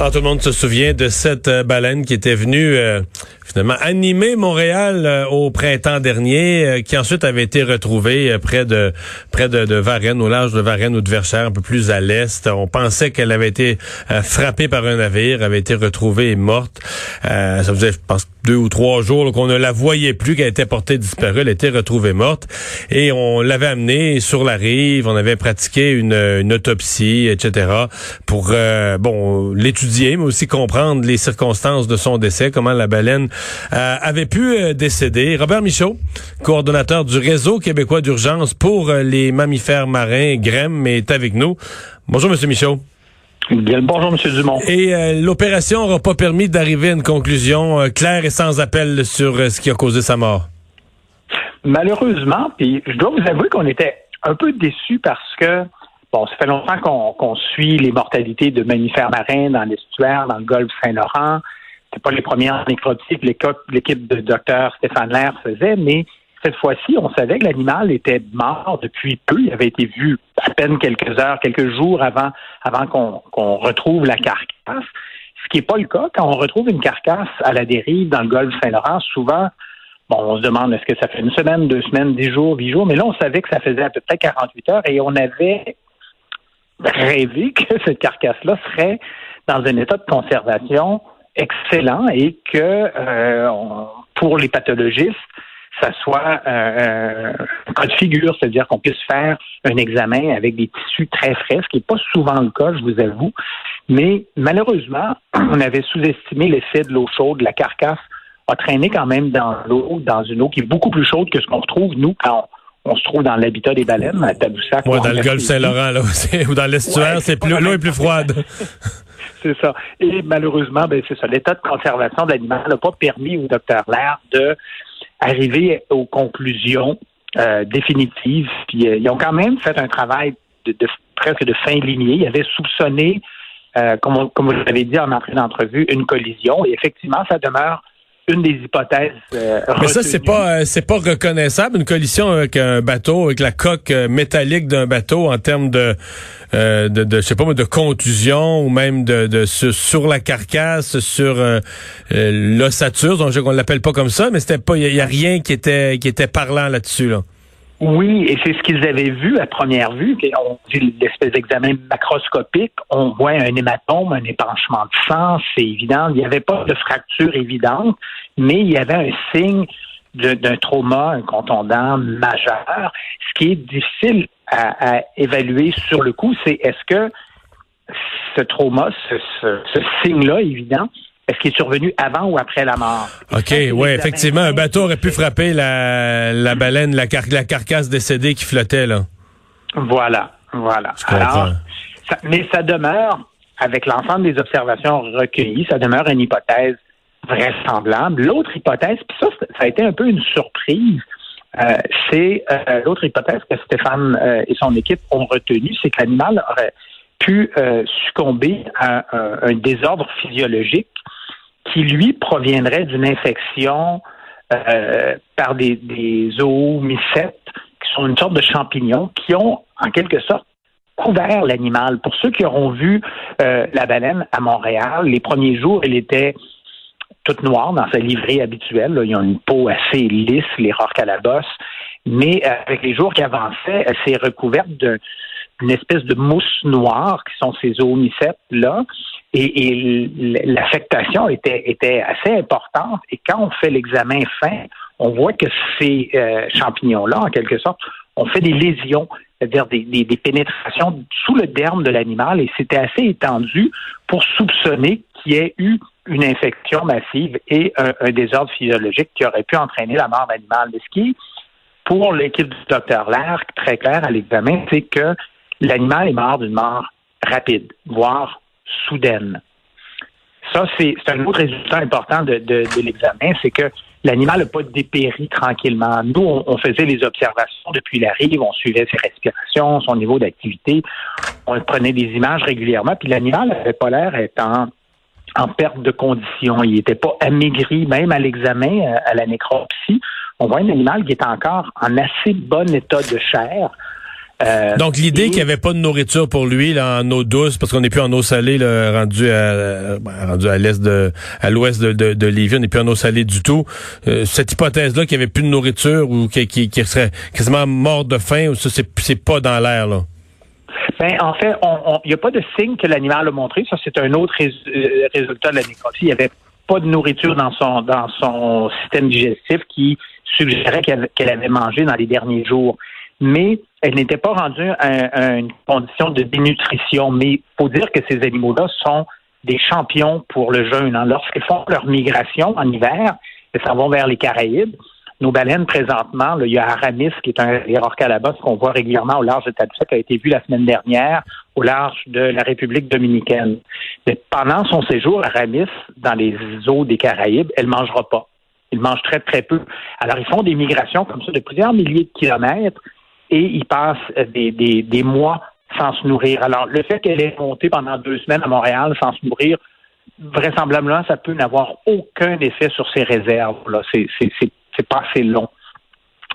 Ah, tout le monde se souvient de cette euh, baleine qui était venue euh, finalement animer Montréal euh, au printemps dernier, euh, qui ensuite avait été retrouvée près de près de, de Varennes, au large de Varennes ou de Verchères, un peu plus à l'est. On pensait qu'elle avait été frappée par un navire, avait été retrouvée et morte. Ça faisait, je pense, deux ou trois jours qu'on ne la voyait plus, qu'elle était portée disparue, elle était retrouvée morte. Et on l'avait amenée sur la rive, on avait pratiqué une, une autopsie, etc., pour euh, bon l'étudier, mais aussi comprendre les circonstances de son décès, comment la baleine euh, avait pu euh, décéder. Robert Michaud, coordonnateur du réseau québécois d'urgence pour euh, les mammifères marins, GREM, est avec nous. Bonjour, Monsieur Michaud. Bien bonjour, M. Dumont. Et euh, l'opération n'aura pas permis d'arriver à une conclusion euh, claire et sans appel sur euh, ce qui a causé sa mort. Malheureusement, puis je dois vous avouer qu'on était un peu déçus parce que, bon, ça fait longtemps qu'on suit les mortalités de mammifères marins dans l'estuaire, dans le golfe Saint-Laurent. C'est pas les premières nécropsies que l'équipe l'équipe de Dr Stéphane Lair faisait, mais cette fois-ci, on savait que l'animal était mort depuis peu. Il avait été vu à peine quelques heures, quelques jours avant, avant qu'on retrouve la carcasse. Ce qui n'est pas le cas. Quand on retrouve une carcasse à la dérive dans le golfe Saint-Laurent, souvent, bon, on se demande est-ce que ça fait une semaine, deux semaines, dix jours, huit jours, mais là, on savait que ça faisait à peu près 48 heures et on avait rêvé que cette carcasse-là serait dans un état de conservation excellent et que euh, pour les pathologistes, ça soit euh, un cas de figure, c'est-à-dire qu'on puisse faire un examen avec des tissus très frais, ce qui n'est pas souvent le cas, je vous avoue. Mais malheureusement, on avait sous-estimé l'effet de l'eau chaude. La carcasse a traîné quand même dans l'eau, dans une eau qui est beaucoup plus chaude que ce qu'on retrouve, nous, quand on, on se trouve dans l'habitat des baleines, à Tadoussac. Ouais, dans le golfe. Saint-Laurent, là, ou dans l'estuaire, Ouais, c'est plus l'eau est plus froide. C'est ça. Et malheureusement, ben, c'est ça. L'état de conservation de l'animal n'a pas permis au docteur Lair de arriver aux conclusions euh, définitives. Puis euh, ils ont quand même fait un travail de, de- presque de fin lignée. Ils avaient soupçonné, euh, comme, comme vous l'avez dit en entrée d'entrevue, une collision. Et effectivement, ça demeure une des hypothèses. euh, Mais ça, c'est pas euh, c'est pas reconnaissable une collision avec un bateau, avec la coque euh, métallique d'un bateau en termes de de, de je sais pas de contusion ou même de, de sur, sur la carcasse, sur l'ossature, donc je qu'on l'appelle pas comme ça, mais c'était pas il y, a rien qui était qui était parlant là-dessus là. Oui, et c'est ce qu'ils avaient vu à première vue. On dit l'espèce d'examen macroscopique, on voit un hématome, un épanchement de sang, c'est évident. Il n'y avait pas de fracture évidente, mais il y avait un signe d'un trauma, un contondant majeur. Ce qui est difficile à, à évaluer sur le coup, c'est est-ce que ce trauma, ce, ce- ce signe-là évident, est-ce qu'il est survenu avant ou après la mort? OK, l'examen effectivement, un bateau aurait pu frapper la, la baleine, la, car- la carcasse décédée qui flottait là. Voilà, voilà. Ça- mais ça demeure, avec l'ensemble des observations recueillies, ça demeure une hypothèse vraisemblable. L'autre hypothèse, puis ça, ça a été un peu une surprise, euh, c'est euh, l'autre hypothèse que Stéphane euh, et son équipe ont retenue, c'est que l'animal aurait pu euh, succomber à un, désordre physiologique qui, lui, proviendrait d'une infection euh, par des, des qui sont une sorte de champignons, qui ont, en quelque sorte, couvert l'animal. Pour ceux qui auront vu euh, la baleine à Montréal, les premiers jours, elle était toute noire dans sa livrée habituelle. là. Ils ont une peau assez lisse, les rocs à la bosse. Mais euh, avec les jours qui avançaient, elle s'est recouverte d'une espèce de mousse noire qui sont ces oomycètes-là. Et, et l- l'affectation était, était assez importante. Et quand on fait l'examen fin, on voit que ces euh, champignons-là, en quelque sorte, ont fait des lésions, c'est-à-dire des, des- des pénétrations sous le derme de l'animal. Et c'était assez étendu pour soupçonner qu'il y ait eu une infection massive et un, désordre physiologique qui aurait pu entraîner la mort de l'animal. Mais ce qui pour l'équipe du docteur Lair, très clair à l'examen, c'est que l'animal est mort d'une mort rapide, voire soudaine. Ça, c'est un autre résultat important de, l'examen, c'est que l'animal n'a pas dépéri tranquillement. Nous, on, faisait les observations depuis la rive, on suivait ses respirations, son niveau d'activité, on prenait des images régulièrement, puis l'animal n'avait pas l'air étant en perte de condition. Il n'était pas amaigri, même à l'examen, euh, à la nécropsie. On voit un animal qui est encore en assez bon état de chair. Euh, Donc l'idée qu'il n'y avait pas de nourriture pour lui là, en eau douce, parce qu'on n'est plus en eau salée là, rendu à ben, rendu à l'est de à l'ouest de, de, de Lévis, on n'est plus en eau salée du tout. Euh, cette hypothèse-là qu'il n'y avait plus de nourriture ou qu'il qui, serait quasiment mort de faim, ça c'est pas dans l'air là. Ben, en fait, il n'y a pas de signe que l'animal a montré. Ça, c'est un autre euh, résultat de la nécropsie. Il n'y avait pas de nourriture dans son dans son système digestif qui suggérait qu'elle avait mangé dans les derniers jours mais elle n'était pas rendue à, une condition de dénutrition. Mais il faut dire que ces animaux-là sont des champions pour le jeûne. Hein. Lorsqu'ils font leur migration en hiver, ils s'en vont vers les Caraïbes. Nos baleines, présentement, il y a Aramis, qui est un calabas qu'on voit régulièrement au large de Tadoussac, qui a été vu la semaine dernière au large de la République dominicaine. Mais pendant son séjour, Aramis, dans les eaux des Caraïbes, elle ne mangera pas. Il mange très, très peu. Alors, ils font des migrations comme ça de plusieurs milliers de kilomètres et ils passent euh, des, des, des mois sans se nourrir. Alors, le fait qu'elle ait monté pendant deux semaines à Montréal sans se nourrir, vraisemblablement, ça peut n'avoir aucun effet sur ses réserves. C'est, c'est, pas assez long.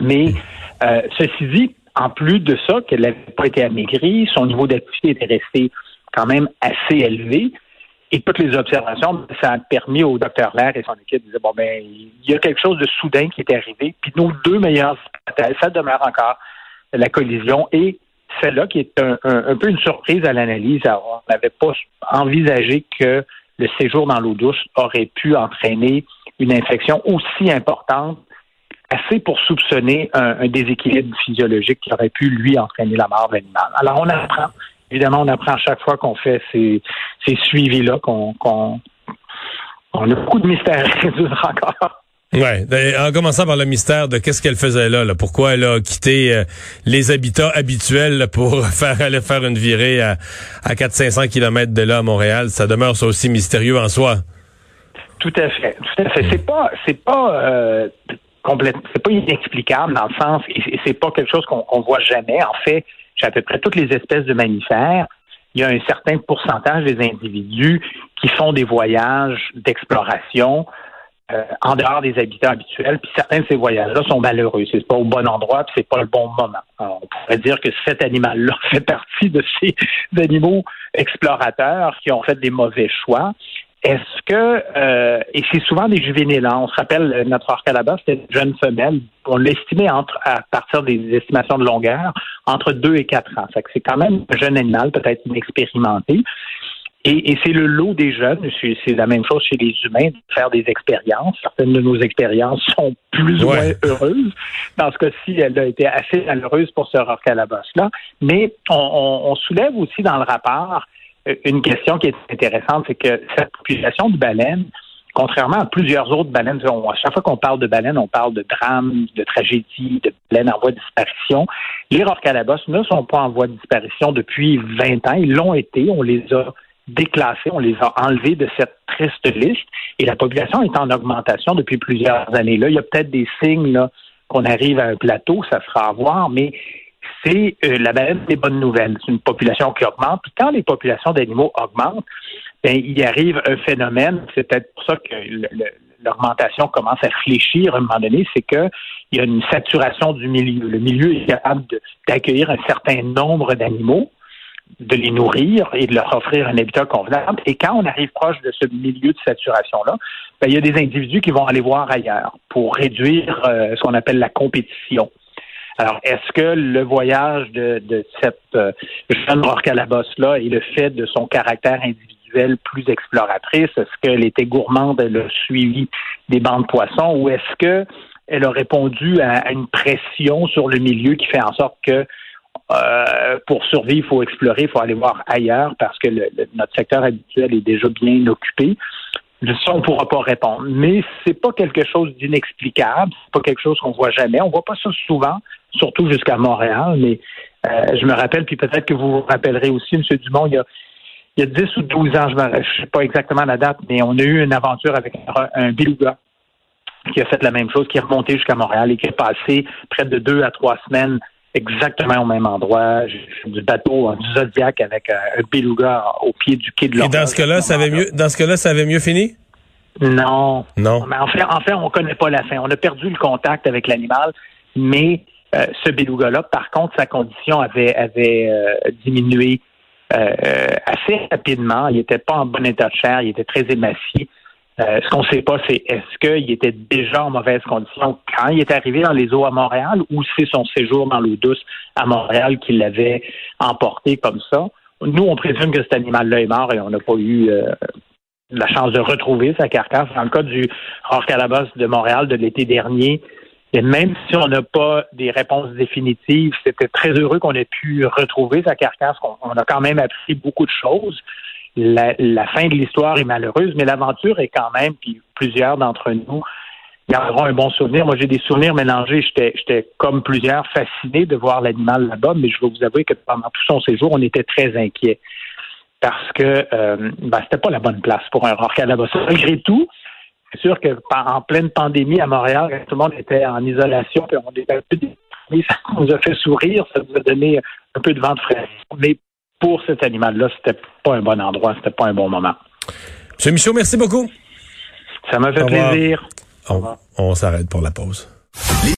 Mais euh, ceci dit, en plus de ça, qu'elle n'avait pas été amaigrie, son niveau d'activité était resté quand même assez élevé. Et toutes les observations, ça a permis au docteur Lair et son équipe de dire bon ben il y a quelque chose de soudain qui est arrivé. Puis nos deux meilleures hypothèses, ça demeure encore la collision et celle-là qui est un, peu une surprise à l'analyse. On n'avait pas envisagé que le séjour dans l'eau douce aurait pu entraîner une infection aussi importante, assez pour soupçonner un, déséquilibre physiologique qui aurait pu, lui, entraîner la mort de l'animal. Alors, on apprend. Évidemment, on apprend chaque fois qu'on fait ces, suivis-là, qu'on on a beaucoup de mystères à résoudre encore. Ouais, ben, en commençant par le mystère de qu'est-ce qu'elle faisait là, là, pourquoi elle a quitté euh, les habitats habituels pour faire aller faire une virée à, à 400-500 kilomètres de là à Montréal, ça demeure ça aussi mystérieux en soi. Tout à fait, tout à fait. C'est pas, c'est pas euh, c'est pas inexplicable dans le sens, et c'est pas quelque chose qu'on voit jamais. En fait, j'ai à peu près toutes les espèces de mammifères. Il y a un certain pourcentage des individus qui font des voyages d'exploration euh, en dehors des habitants habituels. Puis certains de ces voyages-là sont malheureux. C'est pas au bon endroit, puis c'est pas le bon moment. on pourrait dire que cet animal-là fait partie de ces animaux explorateurs qui ont fait des mauvais choix. Est-ce que euh, et c'est souvent des juvéniles. Hein. On se rappelle euh, notre orque là-bas, c'était une jeune femelle. On l'estimait entre à partir des estimations de longueur entre 2 et 4 ans. c'est quand même un jeune animal, peut-être inexpérimenté. Et, c'est le lot des jeunes, c'est la même chose chez les humains, de faire des expériences. Certaines de nos expériences sont plus ou moins heureuses. Dans ce cas-ci, elle a été assez malheureuse pour ce Rorcalabos-là. Mais on, soulève aussi dans le rapport une question qui est intéressante, c'est que cette population de baleines, contrairement à plusieurs autres baleines, à chaque fois qu'on parle de baleines, on parle de drames, de tragédies, de baleines en voie de disparition. Les Rorcalabos ne sont pas en voie de disparition depuis 20 ans. Ils l'ont été. On les a déclassés, on les a enlevés de cette triste liste et la population est en augmentation depuis plusieurs années. Là, il y a peut-être des signes qu'on arrive à un plateau, ça sera à voir, mais c'est euh, la baleine des bonnes nouvelles. C'est une population qui augmente. Puis quand les populations d'animaux augmentent, ben, il arrive un phénomène, c'est peut-être pour ça que l'augmentation commence à fléchir à un moment donné, c'est qu'il y a une saturation du milieu. Le milieu est capable d'accueillir un certain nombre d'animaux, de les nourrir et de leur offrir un habitat convenable. Et quand on arrive proche de ce milieu de saturation-là, ben, il y a des individus qui vont aller voir ailleurs pour réduire euh, ce qu'on appelle la compétition. Alors, est-ce que le voyage de, de cette euh, jeune Orcalabos-là et le fait de son caractère individuel plus exploratrice, est-ce qu'elle était gourmande, elle a suivi des bancs de poissons? Ou est-ce que elle a répondu à une pression sur le milieu qui fait en sorte que euh, pour survivre, il faut explorer, il faut aller voir ailleurs parce que notre secteur habituel est déjà bien occupé? On ne pourra pas répondre. Mais c'est pas quelque chose d'inexplicable, c'est pas quelque chose qu'on voit jamais. On voit pas ça souvent, surtout jusqu'à Montréal, mais euh, je me rappelle, puis peut-être que vous vous rappellerez aussi, M. Dumont, il y a, il y a 10 ou 12 ans, je ne sais pas exactement la date, mais on a eu une aventure avec un, un qui a fait la même chose, qui est remonté jusqu'à Montréal et qui est passé près de deux à trois semaines exactement au même endroit, du bateau, du Zodiac avec un beluga au pied du quai de l'Orient. Et dans ce cas-là, ça avait mieux, dans ce cas-là, ça avait mieux fini? Non. Non. Mais en fait, en fait, on connaît pas la fin. On a perdu le contact avec l'animal, mais euh, ce beluga-là, par contre, sa condition avait, avait euh, diminué euh, assez rapidement. Il n'était pas en bon état de chair, il était très émacié. Ce qu'on ne sait pas, c'est est-ce qu'il était déjà en mauvaise condition quand il est arrivé dans les eaux à Montréal ou c'est son séjour dans l'eau douce à Montréal qui l'avait emporté comme ça. Nous, on présume que cet animal-là est mort et on n'a pas eu la chance de retrouver sa carcasse. Dans le cas du Rore Calabas de Montréal de l'été dernier, et même si on n'a pas des réponses définitives, c'était très heureux qu'on ait pu retrouver sa carcasse. On, a quand même appris beaucoup de choses. La, fin de l'histoire est malheureuse, mais l'aventure est quand même, puis plusieurs d'entre nous garderont un bon souvenir. Moi, j'ai des souvenirs mélangés. J'étais comme plusieurs fasciné de voir l'animal là-bas, mais je vais vous avouer que pendant tout son séjour, on était très inquiets parce que euh, ben, c'était pas la bonne place pour un rock là-bas. Malgré tout, c'est sûr que en pleine pandémie à Montréal, tout le monde était en isolation, puis on était un peu ça nous a fait sourire, ça nous a donné un peu de vent de frais. Mais pour cet animal-là, c'était pas un bon endroit, c'était pas un bon moment. Monsieur Michaud, merci beaucoup. Ça m'a fait plaisir. on s'arrête pour la pause.